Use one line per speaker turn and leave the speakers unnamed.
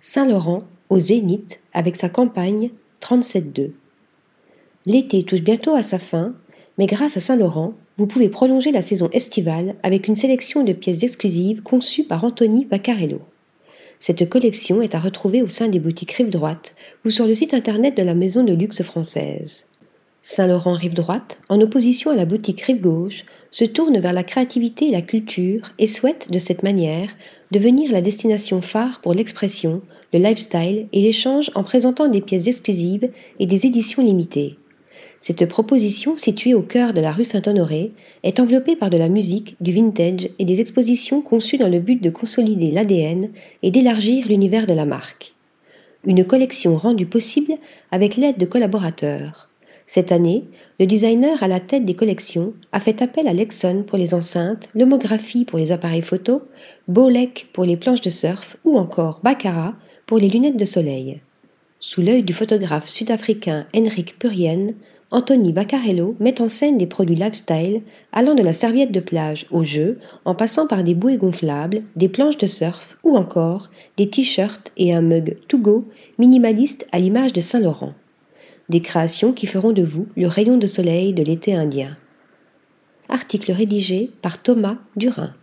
Saint-Laurent au zénith avec sa campagne 37.2. L'été touche bientôt à sa fin, mais grâce à Saint-Laurent, vous pouvez prolonger la saison estivale avec une sélection de pièces exclusives conçues par Anthony Vaccarello. Cette collection est à retrouver au sein des boutiques Rive Droite ou sur le site internet de la maison de luxe française. Saint-Laurent Rive Droite, en opposition à la boutique Rive Gauche, se tourne vers la créativité et la culture et souhaite, de cette manière, devenir la destination phare pour l'expression, le lifestyle et l'échange en présentant des pièces exclusives et des éditions limitées. Cette proposition, située au cœur de la rue Saint-Honoré, est enveloppée par de la musique, du vintage et des expositions conçues dans le but de consolider l'ADN et d'élargir l'univers de la marque. Une collection rendue possible avec l'aide de collaborateurs. Cette année, le designer à la tête des collections a fait appel à Lexon pour les enceintes, Lomographie pour les appareils photo, Bolek pour les planches de surf ou encore Baccarat pour les lunettes de soleil. Sous l'œil du photographe sud-africain Henrik Purien, Anthony Vaccarello met en scène des produits lifestyle allant de la serviette de plage au jeu, en passant par des bouées gonflables, des planches de surf ou encore des t-shirts et un mug to go minimaliste à l'image de Saint-Laurent. Des créations qui feront de vous le rayon de soleil de l'été indien. Article rédigé par Thomas Durin.